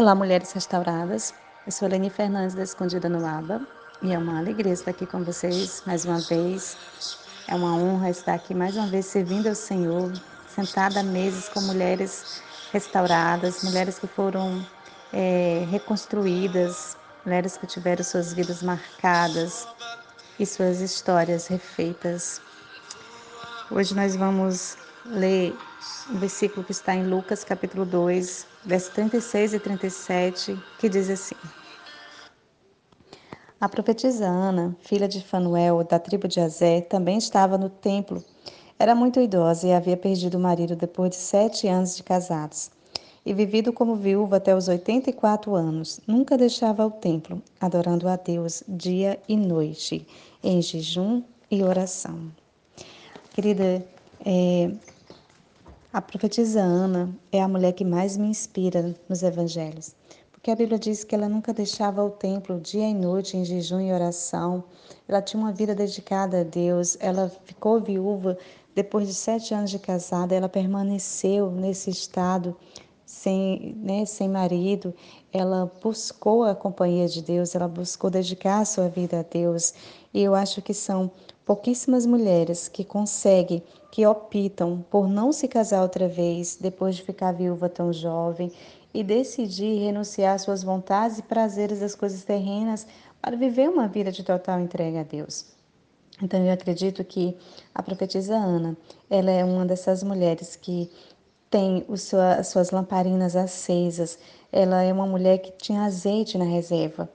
Olá, mulheres restauradas. Eu sou Eleni Fernandes da Escondida no Aba e é uma alegria estar aqui com vocês mais uma vez. É uma honra estar aqui mais uma vez servindo ao Senhor, sentada a mesas com mulheres restauradas, mulheres que foram é, reconstruídas, mulheres que tiveram suas vidas marcadas e suas histórias refeitas. Hoje nós vamos ler o versículo que está em Lucas capítulo 2, versos 36 e 37, que diz assim: A profetisa Ana, filha de Fanuel, da tribo de Azé, também estava no templo. Era muito idosa e havia perdido o marido depois de sete anos de casados. E vivido como viúva até os 84 anos, nunca deixava o templo, adorando a Deus dia e noite, em jejum e oração. Querida, é, a profetisa Ana é a mulher que mais me inspira nos evangelhos, porque a Bíblia diz que ela nunca deixava o templo dia e noite em jejum e oração. Ela tinha uma vida dedicada a Deus. Ela ficou viúva depois de sete anos de casada. Ela permaneceu nesse estado sem, né, sem marido. Ela buscou a companhia de Deus. Ela buscou dedicar a sua vida a Deus. E eu acho que são pouquíssimas mulheres que conseguem que optam por não se casar outra vez depois de ficar viúva tão jovem e decidir renunciar às suas vontades e prazeres das coisas terrenas para viver uma vida de total entrega a Deus. Então eu acredito que a profetisa Ana, ela é uma dessas mulheres que tem as suas lamparinas acesas. Ela é uma mulher que tinha azeite na reserva.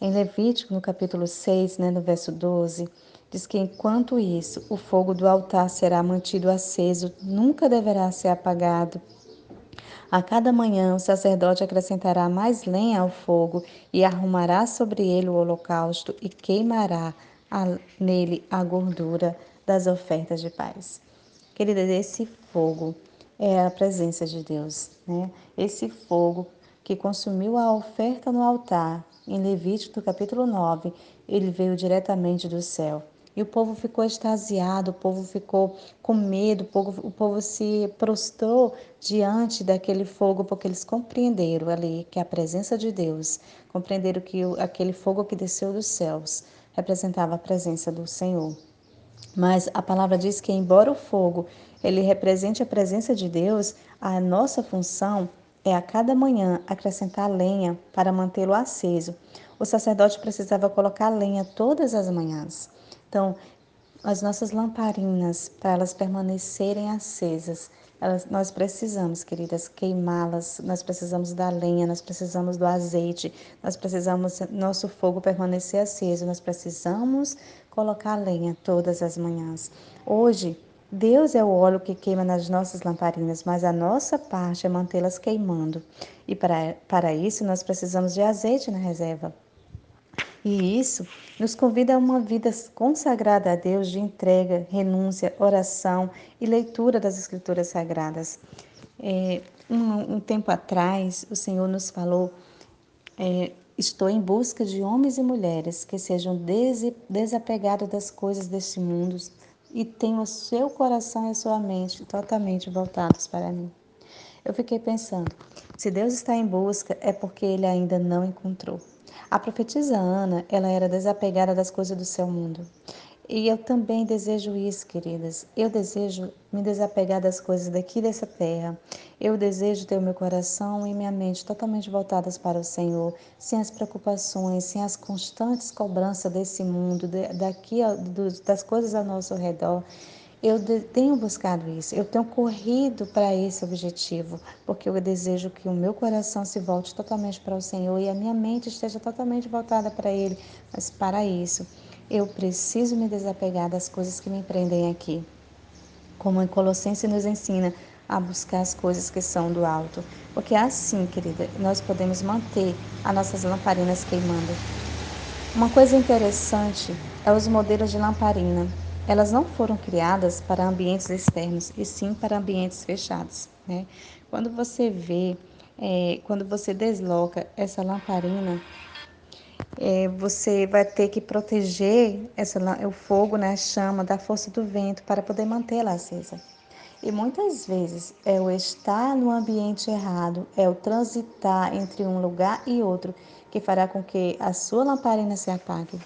Em Levítico, no capítulo 6, né, no verso 12, Diz que enquanto isso, o fogo do altar será mantido aceso, nunca deverá ser apagado. A cada manhã o sacerdote acrescentará mais lenha ao fogo e arrumará sobre ele o holocausto e queimará a, nele a gordura das ofertas de paz. Querida, esse fogo é a presença de Deus, né? Esse fogo que consumiu a oferta no altar, em Levítico capítulo 9, ele veio diretamente do céu. E o povo ficou extasiado, o povo ficou com medo, o povo, o povo se prostrou diante daquele fogo, porque eles compreenderam ali que a presença de Deus, compreenderam que aquele fogo que desceu dos céus representava a presença do Senhor. Mas a palavra diz que, embora o fogo ele represente a presença de Deus, a nossa função é a cada manhã acrescentar lenha para mantê-lo aceso. O sacerdote precisava colocar lenha todas as manhãs. Então, as nossas lamparinas, para elas permanecerem acesas, elas, nós precisamos, queridas, queimá-las, nós precisamos da lenha, nós precisamos do azeite, nós precisamos nosso fogo permanecer aceso, nós precisamos colocar lenha todas as manhãs. Hoje, Deus é o óleo que queima nas nossas lamparinas, mas a nossa parte é mantê-las queimando. E para, para isso, nós precisamos de azeite na reserva. E isso nos convida a uma vida consagrada a Deus de entrega, renúncia, oração e leitura das Escrituras Sagradas. É, um, um, tempo atrás, o Senhor nos falou: é, Estou em busca de homens e mulheres que sejam des desapegados das coisas deste mundo e tenham o seu coração e a sua mente totalmente voltados para mim. Eu fiquei pensando: se Deus está em busca, é porque ele ainda não encontrou. A profetisa Ana, ela era desapegada das coisas do seu mundo. E eu também desejo isso, queridas. Eu desejo me desapegar das coisas daqui dessa terra. Eu desejo ter o meu coração e minha mente totalmente voltadas para o Senhor, sem as preocupações, sem as constantes cobranças desse mundo, daqui das coisas ao nosso redor. Eu tenho buscado isso, eu tenho corrido para esse objetivo, porque eu desejo que o meu coração se volte totalmente para o Senhor e a minha mente esteja totalmente voltada para Ele. Mas para isso, eu preciso me desapegar das coisas que me prendem aqui. Como em Colossenses nos ensina a buscar as coisas que são do alto, porque assim, querida, nós podemos manter as nossas lamparinas queimando. Uma coisa interessante é os modelos de lamparina. Elas não foram criadas para ambientes externos, e sim para ambientes fechados. Né? Quando você vê, é, quando você desloca essa lamparina, é, você vai ter que proteger essa, o fogo, né, a chama da força do vento para poder mantê-la acesa. E muitas vezes é o estar no ambiente errado, é o transitar entre um lugar e outro que fará com que a sua lamparina se apague.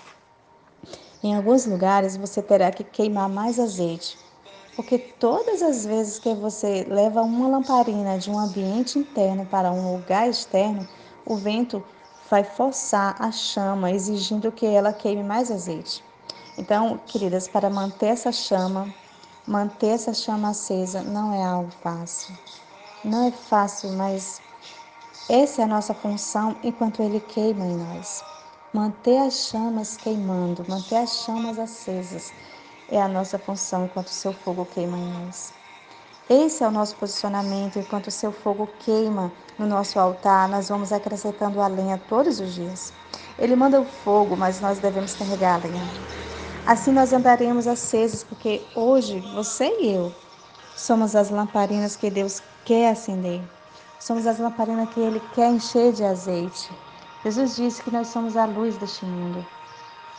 Em alguns lugares você terá que queimar mais azeite, porque todas as vezes que você leva uma lamparina de um ambiente interno para um lugar externo, o vento vai forçar a chama, exigindo que ela queime mais azeite. Então, queridas, para manter essa chama, manter essa chama acesa não é algo fácil. Não é fácil, mas essa é a nossa função enquanto ele queima em nós. Manter as chamas queimando, manter as chamas acesas é a nossa função enquanto o seu fogo queima em nós. Esse é o nosso posicionamento enquanto o seu fogo queima no nosso altar, nós vamos acrescentando a lenha todos os dias. Ele manda o fogo, mas nós devemos carregar a lenha. Assim nós andaremos acesos, porque hoje você e eu somos as lamparinas que Deus quer acender. Somos as lamparinas que Ele quer encher de azeite. Jesus disse que nós somos a luz deste mundo.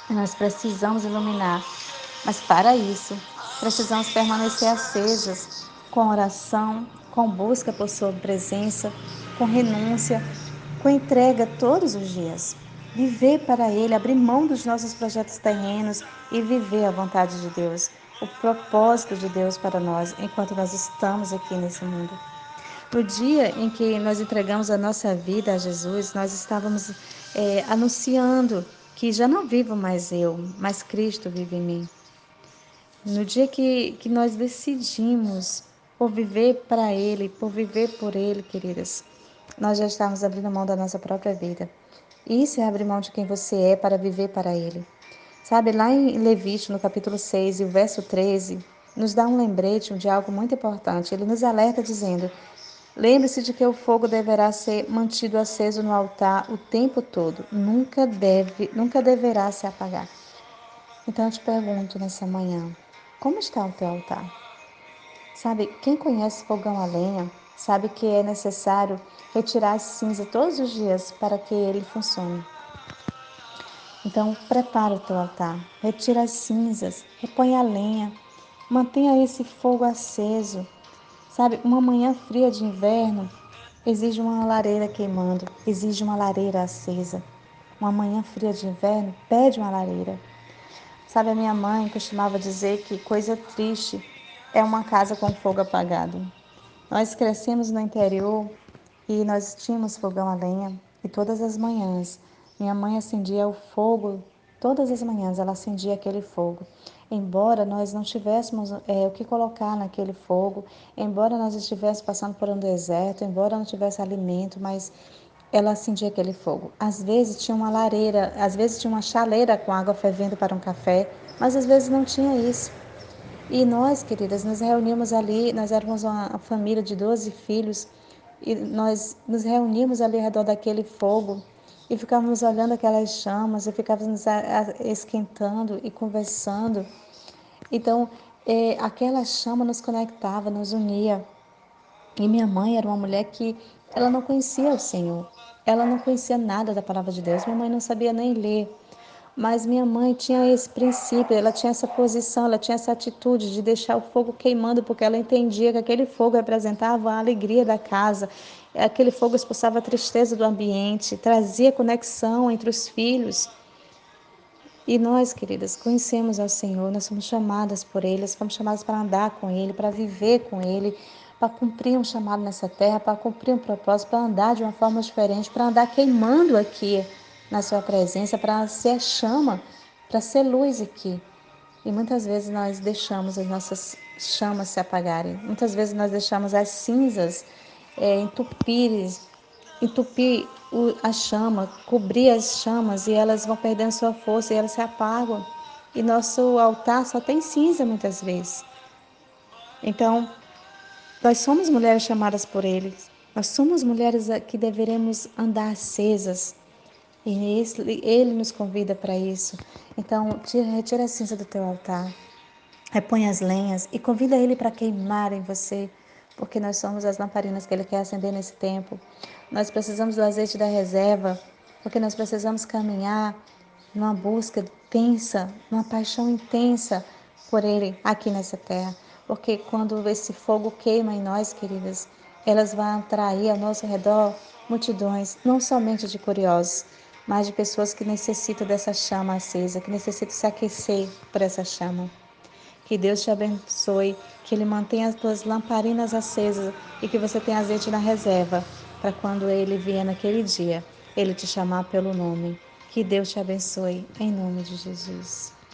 Nós precisamos iluminar. Mas para isso, precisamos permanecer acesos com oração, com busca por Sua presença, com renúncia, com entrega todos os dias. Viver para Ele, abrir mão dos nossos projetos terrenos e viver a vontade de Deus, o propósito de Deus para nós enquanto nós estamos aqui nesse mundo. No dia em que nós entregamos a nossa vida a Jesus, nós estávamos é, anunciando que já não vivo mais eu, mas Cristo vive em mim. No dia que, que nós decidimos por viver para Ele, por viver por Ele, queridas, nós já estamos abrindo mão da nossa própria vida. Isso é abrir mão de quem você é para viver para Ele. Sabe, lá em Levítico, no capítulo 6 e o verso 13, nos dá um lembrete de algo muito importante. Ele nos alerta dizendo: Lembre-se de que o fogo deverá ser mantido aceso no altar o tempo todo, nunca deve, nunca deverá se apagar. Então eu te pergunto nessa manhã, como está o teu altar? Sabe, quem conhece fogão a lenha sabe que é necessário retirar a cinza todos os dias para que ele funcione. Então, prepara o teu altar, retira as cinzas, repõe a lenha, mantenha esse fogo aceso. Sabe, uma manhã fria de inverno exige uma lareira queimando, exige uma lareira acesa. Uma manhã fria de inverno pede uma lareira. Sabe, a minha mãe costumava dizer que coisa triste é uma casa com fogo apagado. Nós crescemos no interior e nós tínhamos fogão a lenha e todas as manhãs minha mãe acendia o fogo, todas as manhãs ela acendia aquele fogo. Embora nós não tivéssemos é, o que colocar naquele fogo, embora nós estivéssemos passando por um deserto, embora não tivesse alimento, mas ela acendia aquele fogo. Às vezes tinha uma lareira, às vezes tinha uma chaleira com água fervendo para um café, mas às vezes não tinha isso. E nós, queridas, nos reunimos ali, nós éramos uma família de 12 filhos, e nós nos reunimos ali ao redor daquele fogo e ficávamos olhando aquelas chamas e ficávamos esquentando e conversando. Então, é, aquela chama nos conectava, nos unia. E minha mãe era uma mulher que ela não conhecia o Senhor, ela não conhecia nada da palavra de Deus, minha mãe não sabia nem ler. Mas minha mãe tinha esse princípio, ela tinha essa posição, ela tinha essa atitude de deixar o fogo queimando, porque ela entendia que aquele fogo representava a alegria da casa, aquele fogo expulsava a tristeza do ambiente, trazia conexão entre os filhos. E nós, queridas, conhecemos ao Senhor, nós somos chamadas por Ele, nós fomos chamadas para andar com Ele, para viver com Ele, para cumprir um chamado nessa terra, para cumprir um propósito, para andar de uma forma diferente, para andar queimando aqui na sua presença para ser chama, para ser luz aqui. E muitas vezes nós deixamos as nossas chamas se apagarem. Muitas vezes nós deixamos as cinzas é, entupir, entupir a chama, cobrir as chamas e elas vão perdendo sua força e elas se apagam. E nosso altar só tem cinza muitas vezes. Então, nós somos mulheres chamadas por Ele. Nós somos mulheres que deveremos andar acesas, e ele nos convida para isso. Então, tira, retira a cinza do teu altar, repõe as lenhas e convida ele para queimar em você, porque nós somos as lamparinas que ele quer acender nesse tempo. Nós precisamos do azeite da reserva, porque nós precisamos caminhar numa busca intensa, numa paixão intensa por ele aqui nessa terra. porque quando esse fogo queima em nós, queridas, elas vão atrair ao nosso redor multidões, não somente de curiosos, mas de pessoas que necessitam dessa chama acesa, que necessitam se aquecer por essa chama. Que Deus te abençoe, que Ele mantenha as tuas lamparinas acesas e que você tenha azeite na reserva, para quando Ele vier naquele dia, Ele te chamar pelo nome. Que Deus te abençoe, em nome de Jesus.